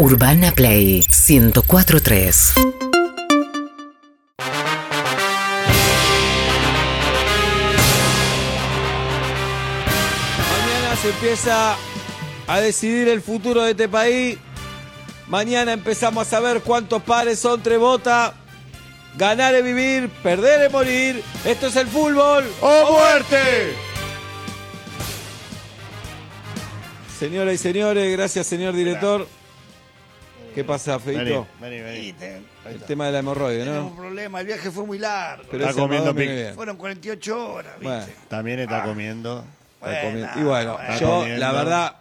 Urbana Play 1043. Mañana se empieza a decidir el futuro de este país. Mañana empezamos a saber cuántos pares son tres botas. Ganar es vivir, perder es morir. Esto es el fútbol. ¡O muerte! Señoras y señores, gracias señor director. ¿Qué pasa, Vení, Feito? vení, vení. Viste, El tema de la hemorroide, Tenemos un ¿no? problema, el viaje fue muy largo. Pero Está comiendo pic- bien. Fueron 48 horas, ¿viste? Bueno, También está comiendo. está comiendo. Y bueno, bueno. yo, comiendo. la verdad,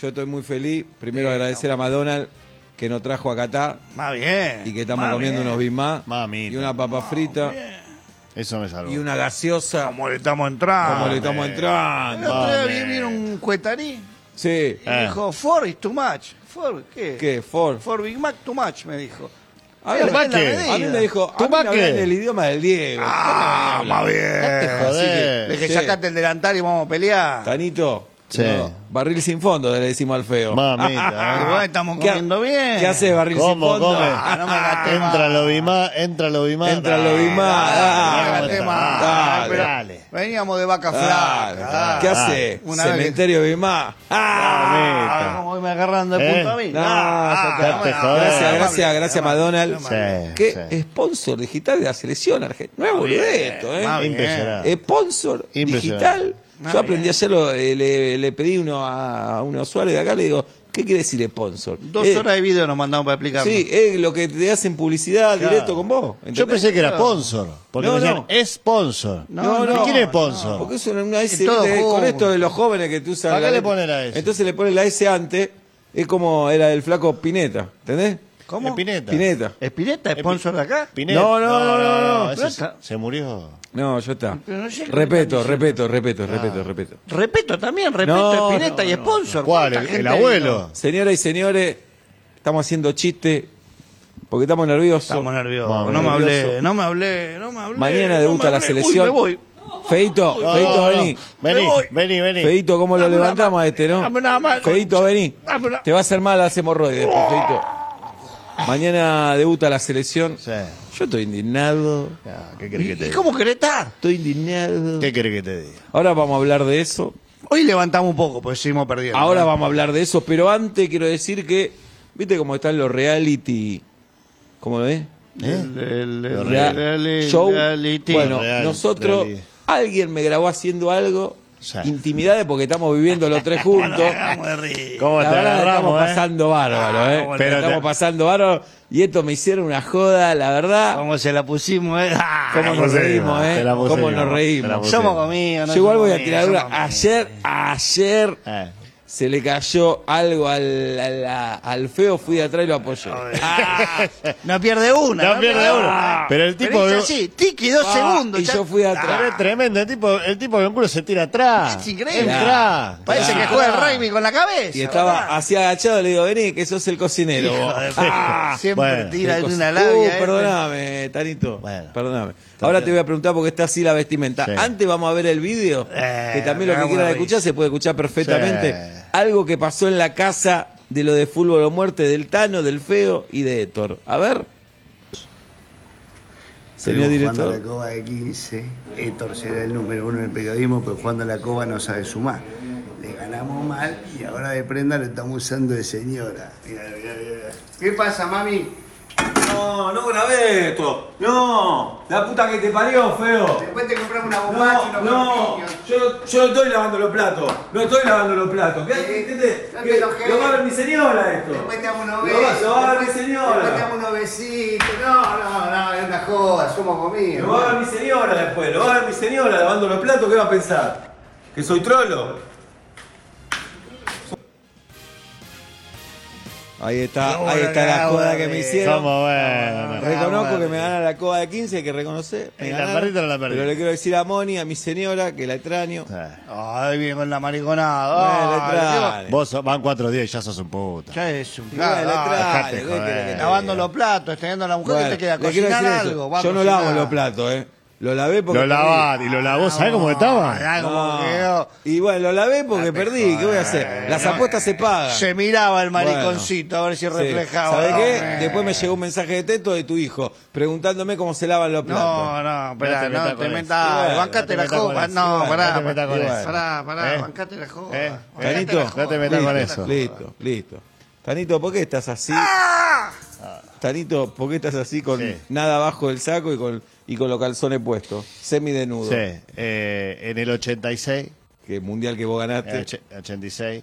yo estoy muy feliz. Primero agradecer a McDonald's que nos trajo a Qatar Más bien. y que estamos más comiendo bien. unos bismás y una papa frita Eso me salvó. y una gaseosa. Como le estamos entrando. Como le estamos El entrando. otro día vino un cuetarí Sí. y Eh. dijo, Ford is too much. Ford, ¿qué? ¿Qué? Ford. Ford Big Mac too much, me dijo. A medida. A mí me dijo, ¿Tú a mí me hablan el idioma del Diego. Ah, más bien. Joder. Le dije, Sí. sacate el delantal y vamos a pelear. Tanito. Sí. barril sin fondo, le decimos al feo. Mamita. Igual ¿eh? estamos ¿Qué ha- comiendo bien. ¿Qué hace barril sin ¿Cómo fondo? come? Ah, no me gasté Entra más. lo bimá, entra lo bimá. Entra lo bimá. Dale, Dale, no me gasté más. dale. Pero Dale. Veníamos de vaca flaca. ¿Qué hace? Una Cementerio Bimá. ¡Ah! Ah, ¿Cómo hoy me agarran de ¿Eh? punto a mí? No, Ah, me- joder. Gracias, gracias, gracias, McDonald's. Sí, Que sí. sponsor digital de la selección argentina. No es esto, ¿eh? Más bien. Impresionante. Sponsor Impresionante. digital. Ah, Yo aprendí bien. a hacerlo, eh, le, le pedí uno a, a un usuario de acá, le digo, ¿qué quiere decir sponsor? Dos Eh, horas de video nos mandamos para explicarlo. Sí, es lo que te hacen publicidad Claro. directo con vos. Yo pensé que era sponsor. Porque No, me decían, no. es sponsor. No, no. ¿Y quién es sponsor? Porque es una, S ¿viste? con esto de los jóvenes que tú usas. ¿Para qué le ponen la S? Entonces le ponen la S antes, es como era el flaco Pineta, ¿entendés? ¿Cómo? Espineta. Pineta. ¿Espineta, sponsor de acá? Pineta. No, no, no, no, no. ese se, murió. No, ya está. No sé Repeto, repeto, repeto, repeto, repeto. Respeto también, respeto, No, Espineta no, y no. sponsor. ¿Cuál? ¿Cuánta ¿El, abuelo? Señoras y señores, estamos haciendo chiste porque estamos nerviosos. Estamos nerviosos. Vamos, no me hablé, no me hablé, no me hablé. Mañana debuta la selección. Uy, me voy. Feito, No, Feito, no, no. vení. Vení, vení, vení. Feito, ¿cómo lo Dame levantamos a este, no? Dame una mano. Feito, vení. Dame una- Te va a hacer mal las hemorroides después, Feito. Mañana debuta la selección. Sí. Yo estoy indignado. Ah, ¿Qué querés que te ¿Y diga? cómo querés estar? Estoy indignado. ¿Qué querés que te diga? Ahora vamos a hablar de eso. Hoy levantamos un poco, porque seguimos perdiendo. Ahora ¿eh? vamos a hablar de eso, pero antes quiero decir que, ¿viste cómo están los reality? ¿Cómo lo ves? El, el, show. reality. Bueno, Real- nosotros, reality. alguien me grabó haciendo algo, Sí. intimidades porque estamos viviendo los tres juntos. ¿Cómo La te verdad, estamos eh? pasando bárbaro, ¿eh? bueno, Pero te- estamos pasando bárbaro y esto me hicieron una joda, la verdad. ¿Cómo se la pusimos, eh? Ah, ¿Cómo nos reímos, eh? ¿Cómo nos reímos? pusimos. Somos conmigo, no Yo igual voy a tirar una. Ayer, ayer Eh. Se le cayó algo al, al, al feo, fui de atrás y lo apoyé. Ah, no pierde una. No pierde una. Pero el tipo Pero de- así, tiki, dos Ah, segundos. y ya- yo fui de atrás. Pero es tremendo, el tipo, el tipo de un culo se tira atrás. Es increíble. Entra. Parece que juega el rugby con la cabeza. Y estaba ¿verdad? así agachado, le digo, vení, que sos el cocinero. vos". Hijo de Ah, Siempre bueno, tira de una labia. Uh, eh. perdóname, Tanito. Bueno. perdóname. Ahora te voy a preguntar porque está así la vestimenta. Sí. Antes vamos a ver el vídeo, Eh, que también lo que quieran escuchar se puede escuchar perfectamente. Sí. Algo que pasó en la casa de lo de fútbol o muerte del Tano, del Feo y de Héctor. A ver. Señor director. la coba de 15. Héctor será el número uno en el periodismo, pero jugando la coba no sabe sumar. Le ganamos mal y ahora de prenda lo estamos usando de señora. Mirá, mirá, mirá. ¿Qué pasa, mami? No, no grabé esto. No, la puta que te parió, Feo. Después te compramos una bombacha y unos corpiños. yo, yo no estoy lavando los platos, no estoy lavando los platos. ¿Qué, qué te- no qué- te lo va a ver mi señora esto. Después te Lo besos. va- lo va a ver mi después- Después te señora. damos unos besitos. No, no, no, es una joda, somos conmigo. Lo va a ver mi señora después, lo va a ver mi señora lavando los platos, ¿qué va a pensar? ¿Que soy trolo? Ahí está, No, ahí está la no, que me hicieron. Somos buenos. no, Reconozco no, que me gana la coba de 15, hay que reconocer. me ¿Y la o no la perdiste? Pero le quiero decir a Moni, a mi señora, que la extraño. Ay, bien con la mariconada. la Ay, extraño. Vos sos- van cuatro días y ya sos un puta. Ya es un bueno, la claro. extraño, dejate ¿qué joder. querés que te Lavando los platos, extendiendo a la mujer Bueno, que te queda eso. algo. Yo no lavo los platos, ¿eh? Lo lavé porque Lo lavás y lo lavó, ¿sabés cómo estaba? Ah, quedó. Y bueno, lo lavé porque perdí. ¿Qué voy a hacer? Las apuestas se pagan. Se miraba el mariconcito a ver si reflejaba. ¿Sabes No, qué? eh. Después me llegó un mensaje de texto de tu hijo preguntándome cómo se lavan los platos. No, no, espera, No te metas bancate la eso. No, pará, pará, pará, pará, ¿Eh? bancate la copa. ¿Eh? bancate Tanito, no te metas con eso. Listo, listo. Tanito, ¿por qué estás así? Tanito, ¿por qué estás así con nada abajo del saco y con, y con los calzones puestos? Semidenudo. Sí, eh, en el 86, Que mundial que vos en el ganaste. och- 86,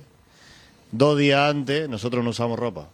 dos días antes, nosotros no usamos ropa.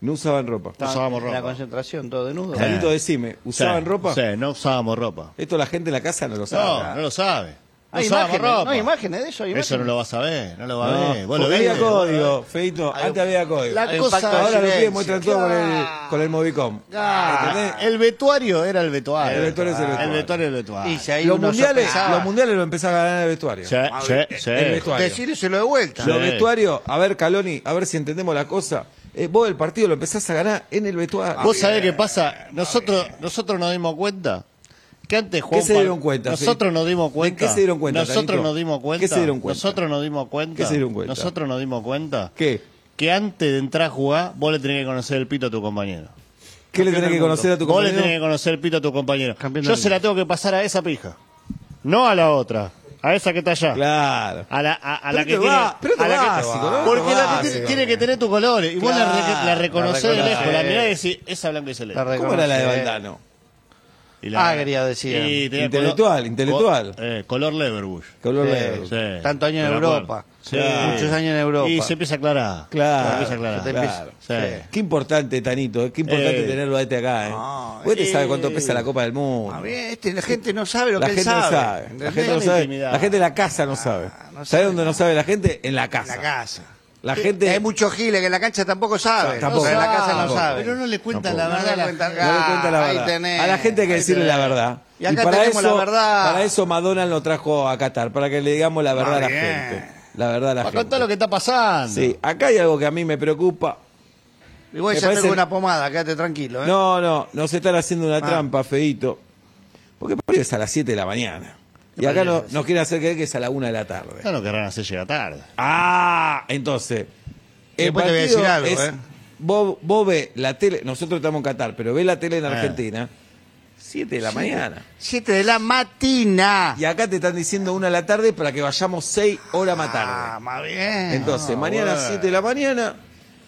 No usaban ropa. No usábamos En la ropa. concentración, todo desnudo. Tanito, decime, ¿usaban Sí, ropa? Sí, no usábamos ropa. Esto la gente en la casa no lo sabe. No, no lo sabe. No hay imágenes, ropa. no hay imágenes de eso. hay Eso no lo vas a ver, no lo vas a ver. Vos lo había código, Feito. Antes había código. La cosa, Ahora los pibes silencio. muestran todo con el, con el Movicom. ¿Entendés? El vestuario era el vestuario. El vestuario es el vestuario. El vestuario es el vestuario. Y si ahí Los mundiales, los mundiales lo empezaba a ganar el vestuario. Sí, sí, sí. El vestuario. Decírselo de vuelta. Los vestuarios, a ver, Caloni, a ver si entendemos la cosa. Eh, vos el partido lo empezás a ganar en el vestuario. ¿Vos sabés qué pasa? Nosotros, nosotros nos dimos cuenta que antes Juan se Pal- dieron cuenta, Nosotros sí? nos dimos ¿En cuenta. qué se dieron cuenta, Nosotros nos dimos cuenta. ¿Qué se dieron cuenta? Nosotros nos dimos cuenta. ¿Qué se dieron cuenta? Nosotros nos dimos cuenta. ¿Qué? Que antes de entrar a jugar, vos le tenés que conocer el pito a tu compañero. ¿Qué le tenés que conocer a tu Vos le compañero? tenés que conocer el pito a tu compañero. Campeón Yo se la tengo que pasar a esa pija. No a la otra. A esa que está allá. Claro. A la, a, a la que tiene. va- pero a la que- básico, ¿no? Porque la que tiene, tiene que tener tus colores. Y vos la, Claro, la reconocés de lejos. La mirás y decís, esa blanca y celeste. ¿Cómo era la de. Valdano? Y Ah, quería decir. y tenía Intelectual, color- intelectual. co- eh, color Leverbush. Color Sí. Tanto años en Me acuerdo. Europa. Sí. Muchos años en Europa. Y se empieza a aclarar. Claro. Se empieza a aclarar. Se te Claro. Sí. Qué importante, Tanito, eh, qué importante Eh. tenerlo a este acá, ¿eh? No, Vos te eh. sabes cuánto pesa la Copa del Mundo. A ver, este, la gente no sabe lo La que él gente sabe. no sabe. La ¿entendés? gente no sabe. intimidad. La gente de la casa no sabe. no ¿Sabes sabe dónde no sabe la gente? En la En casa. la casa. La gente. Hay muchos giles que en la cancha tampoco saben. Tampoco. Pero en la casa no saben. Pero no le cuentan la verdad. a la cuentan- gente. No le cuenta la Ahí verdad. tenés, a la gente hay que decirle la verdad. Y acá para tenemos eso, la verdad. Para eso Madonna lo trajo a Qatar, para que le digamos la verdad a la bien. gente. La verdad a la Para gente. contar lo que está pasando. Sí, acá hay algo que a mí me preocupa. Igual Me ya parece- tengo una pomada, quédate tranquilo. ¿eh? No, no, nos están haciendo una Ah. trampa, feito. Porque por es a las 7 de la mañana. Y acá no, nos quieren hacer creer que es a la 1 de la tarde. Ya no querrán hacer llegar tarde. Ah, entonces. El Después te voy a partido decir algo, es- ¿eh? Vos, vos ves la tele, nosotros estamos en Qatar, pero ves la tele en Ah. Argentina, 7 de la mañana. 7 de la matina. Y acá te están diciendo 1 de la tarde para que vayamos 6 horas más Ah, tarde. más bien. Entonces, mañana bueno. 7 de la mañana,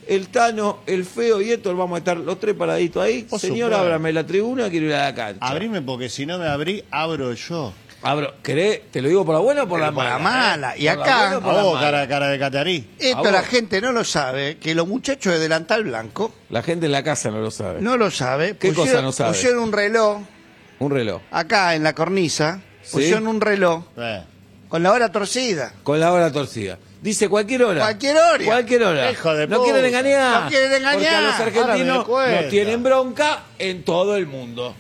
el Tano, el Feo y Héctor vamos a estar los tres paraditos ahí. Por Señor, supuesto. ábrame la tribuna, quiero ir a la cancha. Abrime porque si no me abrí, abro yo. Abro, ¿querés? ¿Te lo digo por la buena o por la Por mala? la mala. Y Por la acá- buena o A por la vos, mala? cara, cara de catarí. Esto la gente no lo sabe, que los muchachos de delantal blanco La gente en la casa no lo sabe. no lo sabe. ¿Qué cosa no sabe? Pusieron un reloj Un reloj. acá en la cornisa, ¿Sí? pusieron un reloj Eh. con la hora torcida. Con la hora torcida. Dice cualquier hora. Cualquier hora. Cualquier hora. Hijo de no puta. quieren engañar. No quieren engañar. Porque a los Ahora me argentinos cuenta. nos tienen bronca en todo el mundo.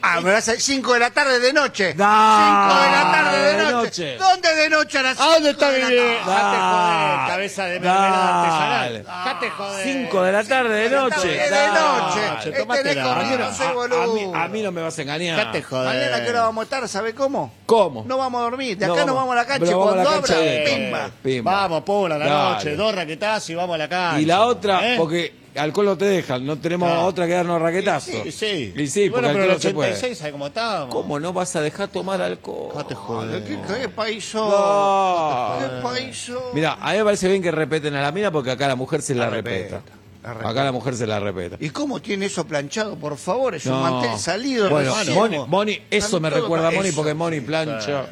Ah, me vas a 5 de la tarde de noche. 5 Dale, de la tarde de de noche. noche. ¿Dónde de noche a las ¿A dónde está 5 mi la vieja? joder, cabeza de mermelada artesanal. Date joder. 5 de la tarde de noche. de noche. Che, Este tomátela. de corrido, A mí, no soy a- a boludo. mí- a mí no me vas a engañar. Date joder. Mañana que hora vamos a estar, ¿sabe cómo? ¿Cómo? No vamos a dormir. De No acá vamos- nos vamos a la cancha la cuando abra, pimba. Vamos, Pula, la noche, dos raquetazos y vamos a la cancha. Y la otra, ¿Eh? porque alcohol no te dejan, no tenemos No. otra que darnos raquetazos. Sí, sí. Y sí, bueno, porque pero el alcohol no se puede. 86, ¿sabes cómo estábamos? ¿Cómo no vas a dejar tomar alcohol? Date joder. ¿Qué, qué país No. ¿Qué país Mira, a mí me parece bien que respeten a la mina porque acá la mujer se la, La respeta. respeta, la respeta. Acá la mujer se la respeta. ¿Y cómo tiene eso planchado? Por favor, es un No. mantel salido. Bueno. Moni, Moni, eso Están me recuerda a Moni eso. porque Moni plancha.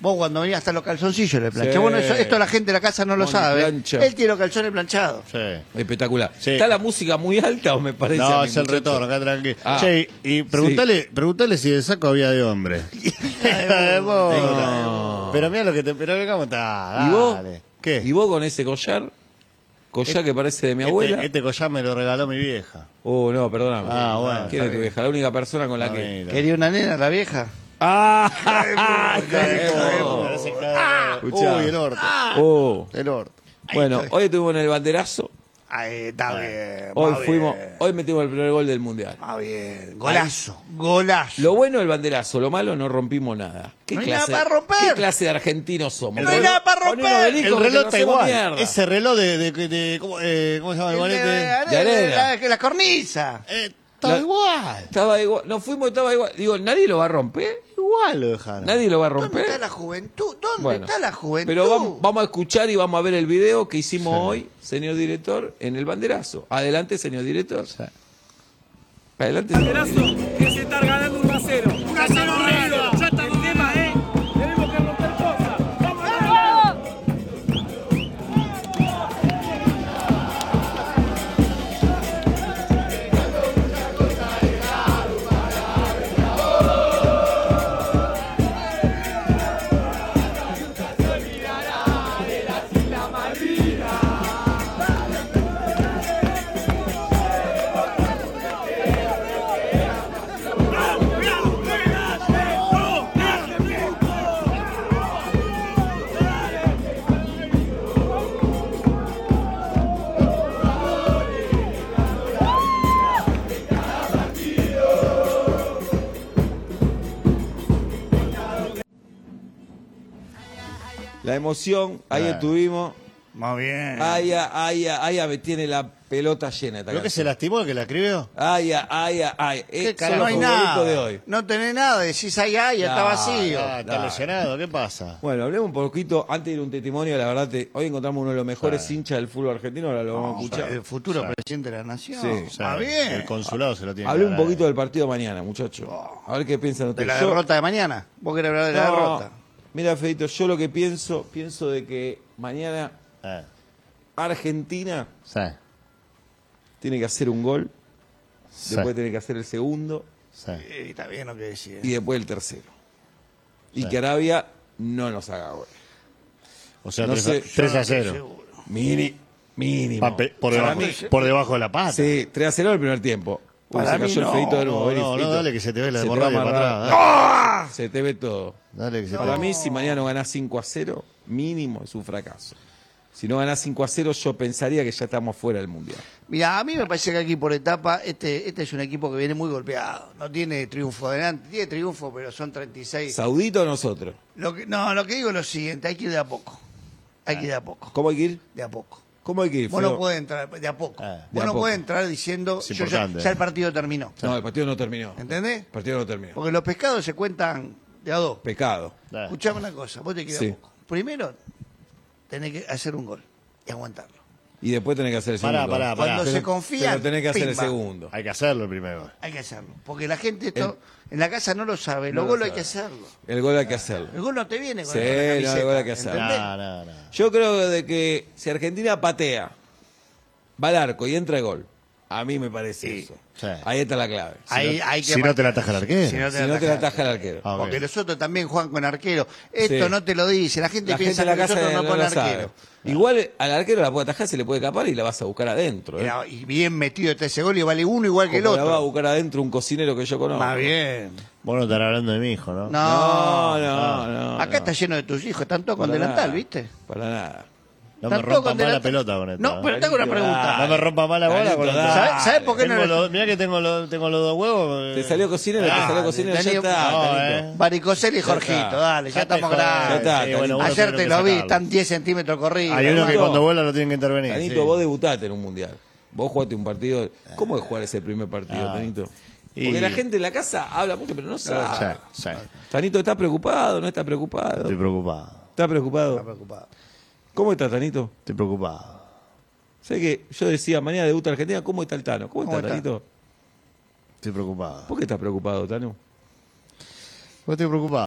Vos cuando venías hasta los calzoncillos le planchás. Sí. Bueno, eso- esto la gente de la casa no lo sabe. plancha. Él tiene los calzones planchados. Sí. Espectacular. Sí. ¿Está la música muy alta o me parece? a No, mí, es el muchacho? retorno, acá tranquilo. Ah. Che, y preguntale, preguntale si el saco había de hombre. De vos. No. Pero mira lo que te. Pero cómo está. ¿Y vos? ¿Qué? ¿Y vos con ese collar? Collar que parece de mi Este- abuela. Este, collar me lo regaló mi vieja. Oh, no, perdóname. Ah, bueno, ¿Quién es tu vieja? La única persona con la que. Mira. ¿Quería una nena la vieja? ¡Ah! Uy, el orto. Oh. El orto. Bueno, hoy estuvimos en el banderazo. Ahí está bien. Hoy fuimos, bien, hoy metimos el primer gol del mundial. va bien. Golazo, golazo. Lo bueno el banderazo, lo malo no rompimos nada. ¿Qué No hay clase, nada para romper. ¿Qué clase de argentinos somos? No hay nada para romper. El reloj está igual. mierda. Ese reloj de, de, de- de- ¿cómo, eh, ¿cómo se llama el El de- bonete? de- De arena. La, la cornisa. Eh, está La- igual. Estaba igual, nos fuimos, estaba igual. Digo, ¿nadie lo va a romper? Igual lo dejaron. ¿Nadie lo va a ¿Dónde romper? está la juventud? ¿Dónde Bueno, está la juventud? Pero vamos, vamos a escuchar y vamos a ver el video que hicimos hoy, señor director, en el banderazo. Adelante, señor director. Adelante. señor Banderazo ganando 1 emoción, ahí Claro. estuvimos. Más bien. Ay, ay, ay, ay, tiene la pelota llena. esta ¿Lo que se canción. lastimó el que la escribió? Ay, ay, ay, ay. Eh, son no los hay nada. de hoy. No tenés nada. Decís ay, ay, está No, vacío. Ah, está lesionado, ¿qué pasa? Bueno, hablemos un poquito, antes de ir a un testimonio, la verdad, te- hoy encontramos uno de los mejores hinchas del fútbol argentino, ahora lo vamos a escuchar. El futuro presidente de la nación. Sí. O sea, Está bien. El consulado se lo tiene Hablé que un dar, poquito del partido mañana, muchachos. A ver qué piensan De ustedes. la Yo- derrota de mañana. Vos querés hablar de la No, derrota. Mira, Fedito, yo lo que pienso, pienso de que mañana Eh, Argentina sí, tiene que hacer un gol, sí, después tiene que hacer el segundo sí. Eh, está bien lo que decís. y después el tercero. Y Sí. que Arabia no nos haga gol. O sea, No 3, sé, a, 3 a 0. Seguro. Mini, mínimo. Por, debajo, mí- por debajo de la pata. Sí, 3 a 0 el primer tiempo. Para se mí cayó no, el de nuevo. no, no, dale, que se te ve la a para atrás. Se te ve todo. Dale, que se te Para ve. mí, si mañana no ganás 5 a 0, mínimo es un fracaso. Si no ganás 5 a 0, yo pensaría que ya estamos fuera del Mundial. Mira, a mí me parece que aquí por etapa, este, este es un equipo que viene muy golpeado. No tiene triunfo adelante, tiene triunfo, pero son 36. ¿Saudito o nosotros? Lo que, no, lo que digo es lo siguiente, hay que ir de a poco. Hay que ir de a poco. ¿Cómo hay que ir? De a poco. ¿Cómo hay que ir? Vos no podés entrar de a poco. Ah, de Vos a no poco. podés entrar diciendo, Es yo ya, importante. ya el partido terminó. No, el partido no terminó. ¿Entendés? El partido no terminó. Porque los pescados se cuentan de a dos. Pecado. Escuchame una cosa, vos te quedás Sí. poco. Primero, tenés que hacer un gol y aguantarlo. Y después tenés que hacer el Pará, segundo. pará, pará. Cuando Pero- se confía, Pero tenés que hacer el segundo. Hay que hacerlo primero. Hay que hacerlo. Porque la gente esto en la casa no lo sabe. Los No lo hay que hacerlo. El gol hay que hacerlo. El gol no te viene con Sí, la no, el gol hay que hacerlo. ¿entendés? No, no, no. Yo creo de que si Argentina patea, va al arco y entra el gol, a mí me parece eso. Sí. Ahí está la clave. Si Ahí no- hay que Si no te la ataja el arquero. Si no te si la no te la ataja. el arquero. Ah. Porque los otros también juegan con arquero. Esto Sí. no te lo dice. La gente La piensa gente en la que casa nosotros no sabe. arquero. Igual al arquero la puede atajar, se le puede escapar y la vas a buscar adentro. ¿eh? Y bien metido está ese gol y vale uno igual que el Como la va a otro. buscar adentro un cocinero que yo conozco. Más bien. Vos no estarás hablando de mi hijo, ¿no? No, No, no, no. Acá no. está lleno de tus hijos. Están todos con delantal, nada, ¿viste? Para nada. No me rompa más la pelota con esto. No, ¿eh? pero te hago una pregunta. No me rompa más la bola con esto. ¿Sabes ¿sabes por qué no Tengo los- mirá que tengo los, tengo los dos huevos. Te eh. salió cocinero, te Ah, salió cocinero, ya está. no, eh. Varicocel y Jorgito, dale, ya te estamos grandes. Ayer te lo vi, están 10 centímetros corridos. Hay uno que cuando vuela lo tienen que intervenir. Tanito, vos debutaste en un mundial. Vos jugaste un partido. ¿Cómo es jugar ese primer partido, Ah. Tanito? Y- Porque la gente en la casa habla mucho, pero no sabe. Sí, sí. Tanito está preocupado, no está preocupado. Estoy preocupado. Está preocupado. Está preocupado. ¿Cómo está Tanito? Estoy preocupado. Sé que yo decía, mañana debuta Argentina, ¿cómo está el Tano? ¿Cómo, ¿Cómo está, está? Tanito? Estoy preocupado. ¿Por qué estás preocupado, Tano? Vos estoy preocupado.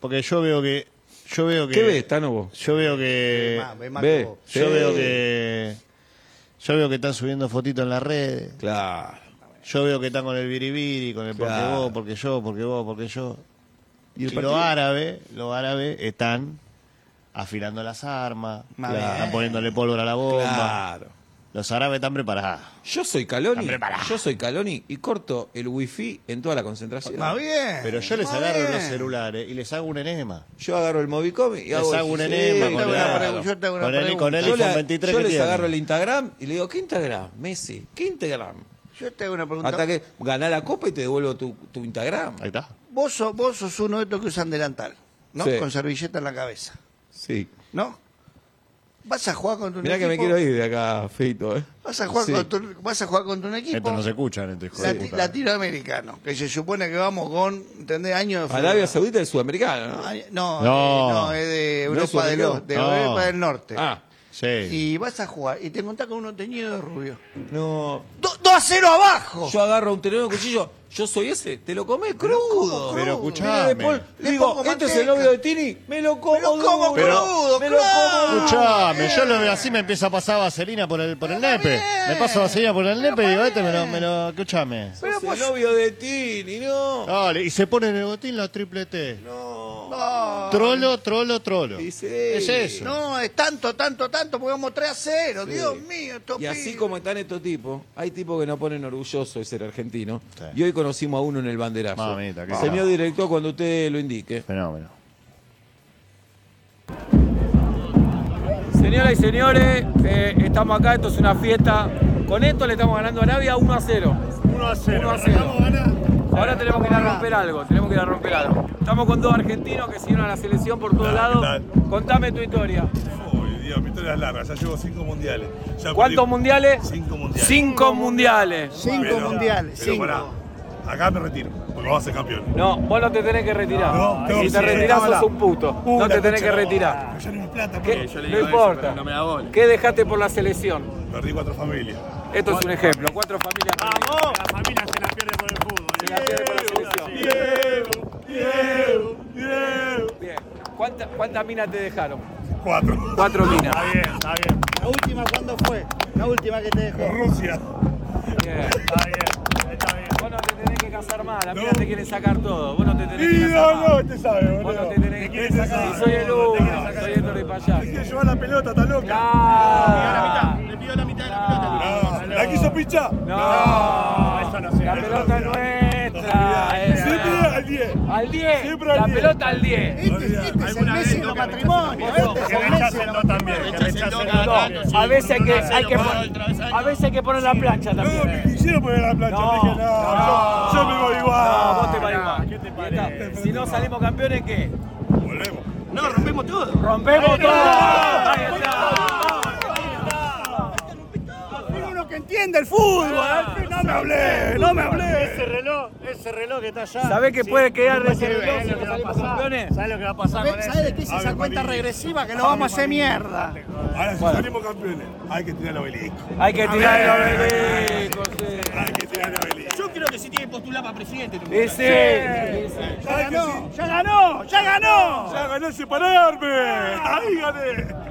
Porque yo veo que. Yo veo que. ¿Qué ves, Tano, vos? Yo veo que. Ve más, ve más ve. que vos. Yo Sí. veo que. Yo veo que están subiendo fotitos en las redes. Claro. Yo veo que están con el biribiri, con el porque vos, porque yo, porque vos, porque yo. ¿Y los árabes, los árabes están afilando las armas, Más están bien. poniéndole pólvora a la bomba. Claro. Los árabes están preparados. Yo soy Caloni, Hombre, pará. yo soy Caloni y corto el wifi en toda la concentración. Más bien. Pero yo les más agarro bien. los celulares y les hago un enema. Yo agarro el Movicom y Les hago, hago un sí, enema yo con, te hago el- una pregunta, yo te hago una con el, pregunta. con el Yo, iPhone le- 23 yo que les agarro el Instagram y le digo, ¿qué Instagram? Messi, ¿qué Instagram? Yo te hago una pregunta. Hasta que ganá la copa y te devuelvo tu, tu Instagram. Ahí está. Vos, sos, vos sos uno de estos que usan delantal, ¿no? Sí. Con servilleta en la cabeza, Sí. ¿no? Vas a jugar con tu Mirá que equipo. me quiero ir de acá, feito, ¿eh? Vas a jugar, Sí. con, tu, vas a jugar con tu equipo. Esto no se de lati- puta. latinoamericano, que se supone que vamos con, ¿entendés? Años de Arabia Saudita es sudamericano, ¿no? Ay, No, No. eh, no, es de ¿No es Europa, del, sudamericano? de No. Europa del Norte. Ah, Sí. Y vas a jugar y te encontrás con uno teñido de rubio. no. ¡Do- ¡2 a 0 abajo! Yo agarro un tenedor de cuchillo, yo soy ese, te lo comés crudo. Pero escuchame. Mira, después Le digo, ¿este es el novio de Tini? Me lo como, Me lo como duro. crudo, me lo como Escuchame, yo lo veo así, me empieza a pasar vaselina por el, por el nepe. Me paso vaselina por el nepe y digo, este me lo, me lo, escuchame. Pero el novio de Tini, ¿no? Dale, y se pone en el botín la triple T. No. Trolo, trolo, trolo. Y sí. Es eso. No, es tanto, tanto, tanto, porque vamos 3 a 0. Dios mío, estos Y así pibes. como están estos tipos, hay tipos que nos ponen orgullosos de ser argentino. Sí. Y hoy conocimos a uno en el banderazo. Mamita, qué Señor director, cuando usted lo indique. Fenómeno. Señoras y señores, eh, estamos acá, esto es una fiesta. Con esto le estamos ganando a Arabia 1 a 0. 1 a 0. 1 a 0. Ahora tenemos que ir a romper algo, tenemos que ir a romper algo. Estamos con dos argentinos que siguieron a la selección por todos lados. Contame tu historia. Uy, Dios, mi historia es larga, ya llevo cinco mundiales. Ya ¿Cuántos perdí- mundiales? Cinco mundiales. Cinco mundiales. Cinco Pero- mundiales, pero cinco. pará, acá me retiro, porque vamos a ser campeones. No, vos no te tenés que retirar. No, tengo si te retirás sos un puto. Uh, no te tenés que retirar. Ya no plata, ¿Qué? pero No importa. ¿Qué dejaste por la selección? perdí cuatro familias. Esto es un ejemplo. Cuatro familias. ¡Vamos! La familia se la pierde por el fútbol. Se la pierde por la selección. Diego, Diego, Diego. Bien. ¿Cuánta- ¿Cuántas minas te dejaron? Cuatro. Cuatro minas. bien, está bien. La última, ¿cuándo fue? La última que te dejó. Rusia. Bien. Está bien, te que casar más. Las No. minas te quieren sacar todo. Vos no te tenés que Y casar no, no, este sabe, Vos no boludo. te tenés que Este. Y soy el uno. Soy Héctor de Payá. Quiere llevar la pelota, está loca. Le pido la mitad de la pelota. No, ¿La quiso pinchar? No. eso no sé. La pelota no es 10. Al 10. Siempre al La 10. pelota al 10. Este, este es el Messi de los matrimonios. Este los matrimonios. No, a veces hay que, hay que poner, a veces hay que poner la plancha No, me también. quisieron poner la plancha. No, dije, no, no. yo, me voy igual. No, vos te vas igual. Si no salimos campeones, ¿qué? Volvemos. No, rompemos todo. Rompemos todo. Ahí está. Uno que entiende el fútbol. No me hablé, no me hablé. Ese reloj, ese reloj que está allá. ¿Sabés que puede quedar de ese ¿Sabés reloj si lo no que va a salimos pasar? campeones? ¿Sabes lo que va a pasar con ¿Sabes de qué es esa Ave cuenta regresiva? Que lo vamos a hacer mierda. Ahora, si salimos campeones, hay que tirar el obelisco. Hay que tirar el obelisco, sí. Hay que tirar el obelisco. Yo creo que sí tiene postular para presidente. Y sí. Ya ganó, ya ganó, ya ganó. ¡Ya gané separarme! ¡Ahí gané!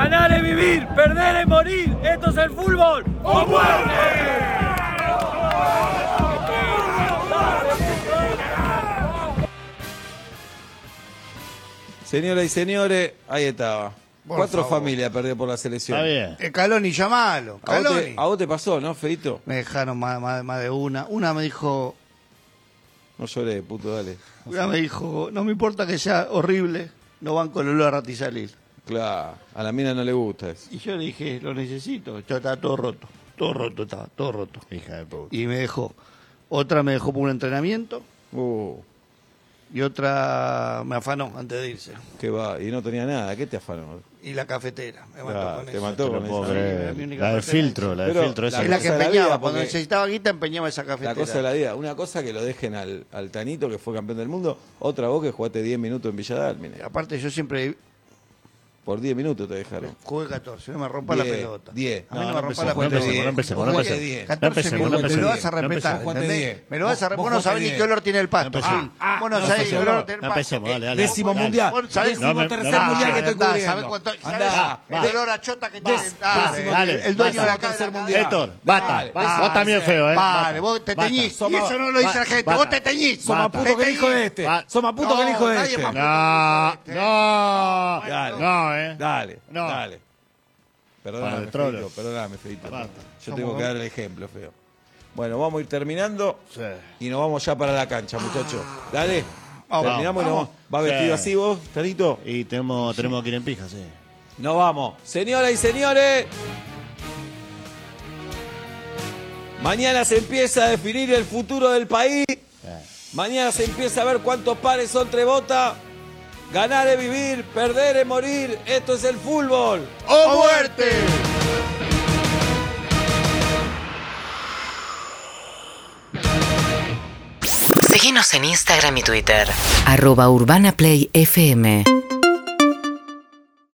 Ganar es vivir, perder es morir. Esto es el fútbol o muerte. Señoras y señores, ahí estaba. Por Cuatro favor. familias perdió por la selección. Está bien. Eh, Caloni, llamalo. A vos, Caloni. te, a vos te pasó, ¿no, Feito? Me dejaron más, más- más de una. Una me dijo, No lloré, puto, dale. una me dijo, no me importa que sea horrible, no van con el olor a ratisalil. Claro, a la mina no le gusta eso. Y yo le dije, lo necesito. Yo estaba todo roto, todo roto estaba, todo roto. Hija de puta. Y me dejó. Otra me dejó por un entrenamiento Uh, y otra me afanó antes de irse. qué va. Y no tenía nada, ¿qué te afanó? Y la cafetera. Me mató con te eso. mató No con puedo eso. creer. mi única La del cafetera. filtro, la del Pero filtro la esa. Es la cosa que de la empeñaba. vida, Cuando porque- necesitaba guita, empeñaba esa cafetera. La cosa de la vida. Una cosa que lo dejen al, al Tanito, que fue campeón del mundo. Otra vos que jugaste 10 minutos en Villa Dálmine. Aparte, yo siempre Por 10 minutos te dejaron. Jugué 14, no me rompa la pelota. diez. A mí no, No, me rompa la pelota. no empecemos, no empecemos. 10. 14 No empecemos, minutos, me lo vas a respetar. 10. Me lo vas a respetar. vos no sabés ni qué 10. olor tiene el pasto. Empecemos. Gil. Vos no sabés qué olor tiene el no pasto. empecemos, dale, dale. Décimo mundial. Décimo tercer mundial que estoy cubriendo. ¿sabés cuánto? Andá, ¿sabés va. El olor a chota que tiene. Dale, El dueño de la casa mundial. Héctor, basta. Vos también feo, ¿eh? Vale, vos te teñís. Y eso no lo dice la gente. Vos te teñís. Basta. puto que el hijo de este. Más puto que el hijo de este. No, no, no, eh. Dale, No. dale. Perdóname, Para el perdóname, Feito. Basta. Yo tengo que dar el ejemplo, feo. Bueno, vamos a ir terminando Sí. y nos vamos ya para la cancha, muchachos. Dale. Vamos, Terminamos y nos vamos. ¿Va vestido Sí. así vos, Tanito? Y tenemos, tenemos que ir en pija, sí. Nos vamos. Señoras y señores. Mañana se empieza a definir el futuro del país. Mañana se empieza a ver cuántos pares son trebota. Ganar es vivir, perder es morir. Esto es el fútbol. ¡O muerte! Síguenos en Instagram y Twitter. Arroba Urbana Play FM.